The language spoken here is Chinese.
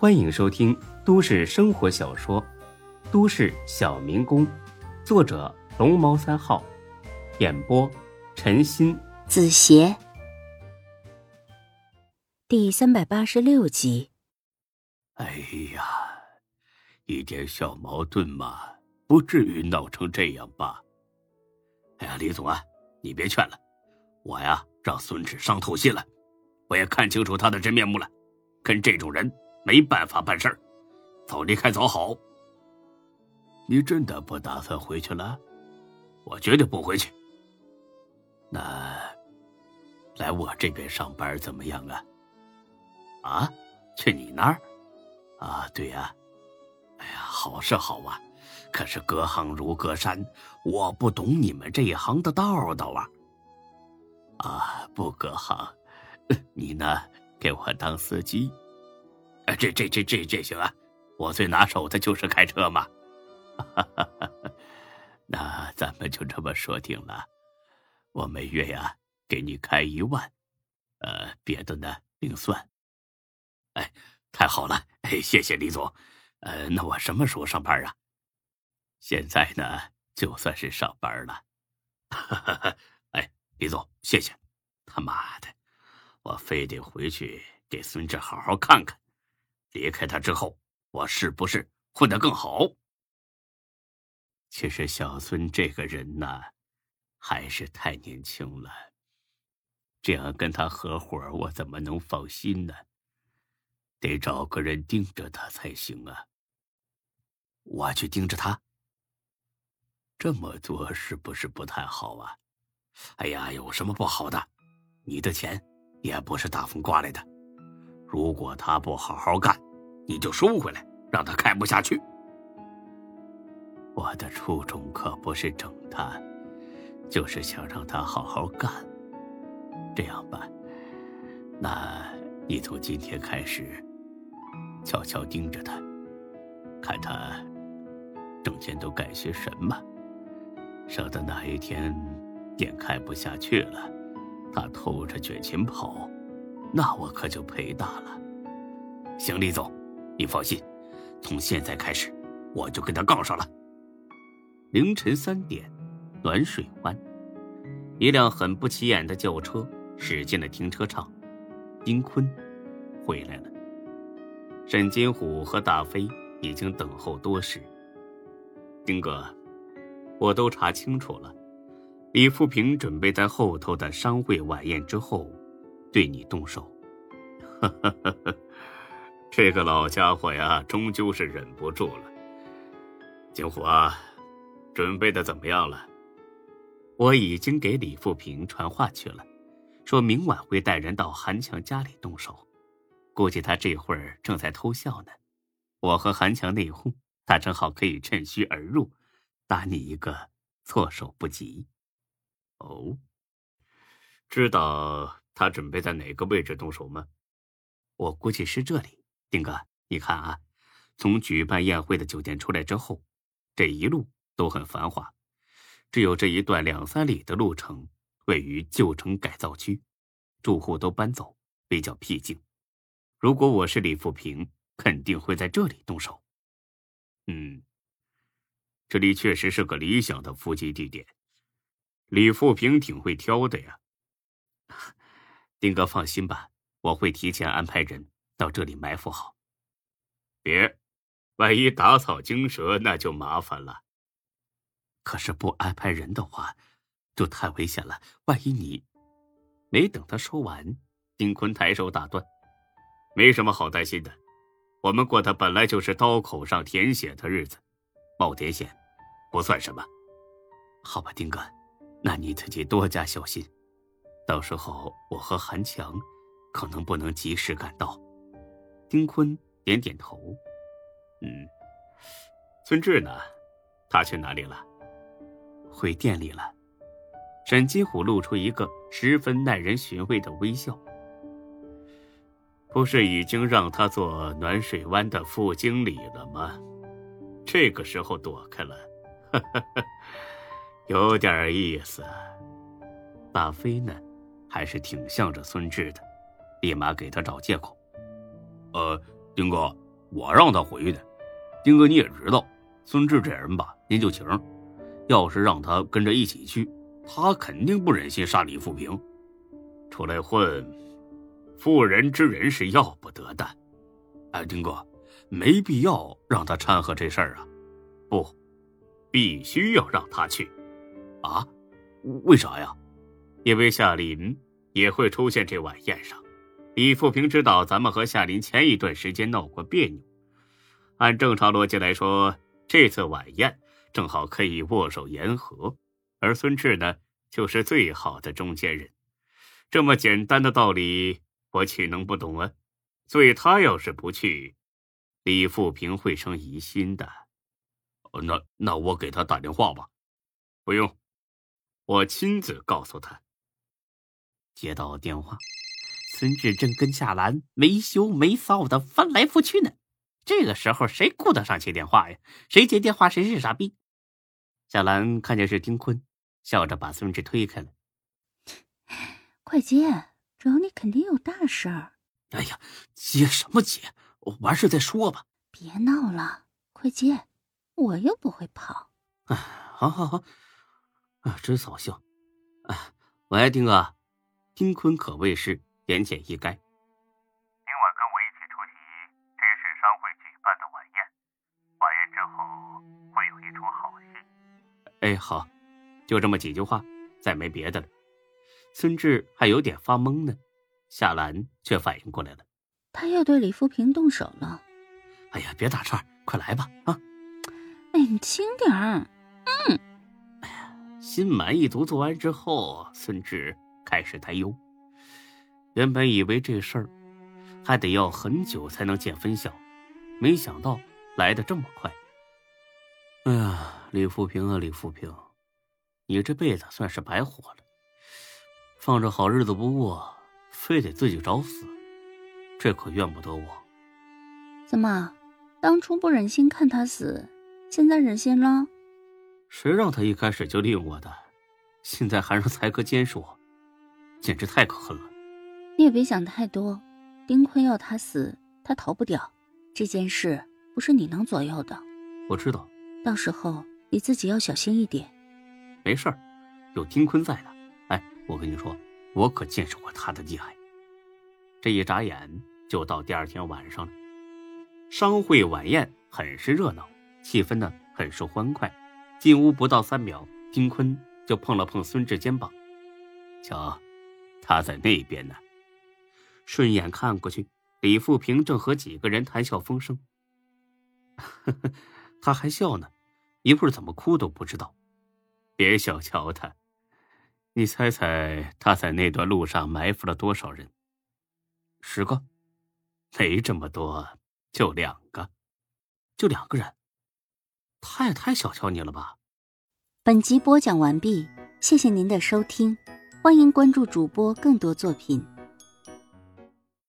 欢迎收听都市生活小说《都市小民工》，作者龙猫三号，演播陈鑫、子邪，第三百八十六集。哎呀，一点小矛盾嘛，不至于闹成这样吧？哎呀，李总啊，你别劝了，我呀让孙志伤透心了，我也看清楚他的真面目了，跟这种人。没办法办事儿，早离开早好。你真的不打算回去了？我绝对不回去。那来我这边上班怎么样啊？啊，去你那儿？啊，对呀。哎呀，好是好啊，可是隔行如隔山，我不懂你们这一行的道道啊。啊，不隔行，你呢？给我当司机。这这这这这行啊！我最拿手的就是开车嘛。那咱们就这么说定了，我每月呀给你开一万，呃，别的呢另算。哎，太好了！谢谢李总。呃，那我什么时候上班啊？现在呢就算是上班了。哎，李总，谢谢。他妈的，我非得回去给孙志好好看看。离开他之后，我是不是混得更好？其实小孙这个人呢，还是太年轻了。这样跟他合伙，我怎么能放心呢？得找个人盯着他才行啊。我去盯着他，这么做是不是不太好啊？哎呀，有什么不好的？你的钱也不是大风刮来的。如果他不好好干，你就收回来，让他开不下去。我的初衷可不是整他，就是想让他好好干。这样吧，那你从今天开始，悄悄盯着他，看他整天都干些什么，省得哪一天店开不下去了，他偷着卷钱跑。那我可就赔大了。行，李总，你放心，从现在开始，我就跟他杠上了。凌晨三点，暖水湾，一辆很不起眼的轿车驶进了停车场。丁坤回来了，沈金虎和大飞已经等候多时。丁哥，我都查清楚了，李富平准备在后头的商会晚宴之后。对你动手，这个老家伙呀，终究是忍不住了。金虎啊，准备的怎么样了？我已经给李富平传话去了，说明晚会带人到韩强家里动手。估计他这会儿正在偷笑呢。我和韩强内讧，他正好可以趁虚而入，打你一个措手不及。哦，知道。他准备在哪个位置动手吗？我估计是这里。丁哥，你看啊，从举办宴会的酒店出来之后，这一路都很繁华，只有这一段两三里的路程位于旧城改造区，住户都搬走，比较僻静。如果我是李富平，肯定会在这里动手。嗯，这里确实是个理想的伏击地点。李富平挺会挑的呀。丁哥放心吧，我会提前安排人到这里埋伏好。别，万一打草惊蛇，那就麻烦了。可是不安排人的话，就太危险了。万一你……没等他说完，丁坤抬手打断：“没什么好担心的，我们过的本来就是刀口上舔血的日子，冒点险不算什么。好吧，丁哥，那你自己多加小心。”到时候我和韩强可能不能及时赶到。丁坤点点头，嗯。孙志呢？他去哪里了？回店里了。沈金虎露出一个十分耐人寻味的微笑。不是已经让他做暖水湾的副经理了吗？这个时候躲开了，有点意思。大飞呢？还是挺向着孙志的，立马给他找借口。呃，丁哥，我让他回去的。丁哥你也知道，孙志这人吧，您就情，要是让他跟着一起去，他肯定不忍心杀李富平。出来混，妇人之仁是要不得的。哎，丁哥，没必要让他掺和这事儿啊。不，必须要让他去。啊？为啥呀？因为夏林也会出现这晚宴上。李富平知道咱们和夏林前一段时间闹过别扭，按正常逻辑来说，这次晚宴正好可以握手言和，而孙志呢，就是最好的中间人。这么简单的道理，我岂能不懂啊？所以他要是不去，李富平会生疑心的。那那我给他打电话吧。不用，我亲自告诉他。接到电话。孙志正跟夏兰没羞没臊的翻来覆去呢，这个时候谁顾得上接电话呀？谁接电话谁是傻逼。夏兰看见是丁坤，笑着把孙志推开了。快接，找你肯定有大事儿。哎呀，接什么接？完事再说吧。别闹了，快接，我又不会跑。哎，好好好，啊，真扫兴。哎，喂，丁哥，丁坤可谓是。言简意赅。今晚跟我一起出席这是商会举办的晚宴，晚宴之后会有一出好戏。哎，好，就这么几句话，再没别的了。孙志还有点发懵呢，夏兰却反应过来了，他要对李富平动手了。哎呀，别打岔，快来吧！啊，哎，你轻点儿。嗯。哎呀，心满意足做完之后，孙志开始担忧。原本以为这事儿还得要很久才能见分晓，没想到来的这么快。哎呀，李富平啊，李富平，你这辈子算是白活了。放着好日子不过，非得自己找死，这可怨不得我。怎么，当初不忍心看他死，现在忍心了？谁让他一开始就利用我的，现在还让才哥监视我，简直太可恨了。你也别想太多，丁坤要他死，他逃不掉。这件事不是你能左右的。我知道，到时候你自己要小心一点。没事儿，有丁坤在呢。哎，我跟你说，我可见识过他的厉害。这一眨眼就到第二天晚上了。商会晚宴很是热闹，气氛呢很是欢快。进屋不到三秒，丁坤就碰了碰孙志肩膀，瞧，他在那边呢。顺眼看过去，李富平正和几个人谈笑风生。他还笑呢，一会儿怎么哭都不知道。别小瞧他，你猜猜他在那段路上埋伏了多少人？十个？没这么多，就两个，就两个人。他也太小瞧你了吧！本集播讲完毕，谢谢您的收听，欢迎关注主播更多作品。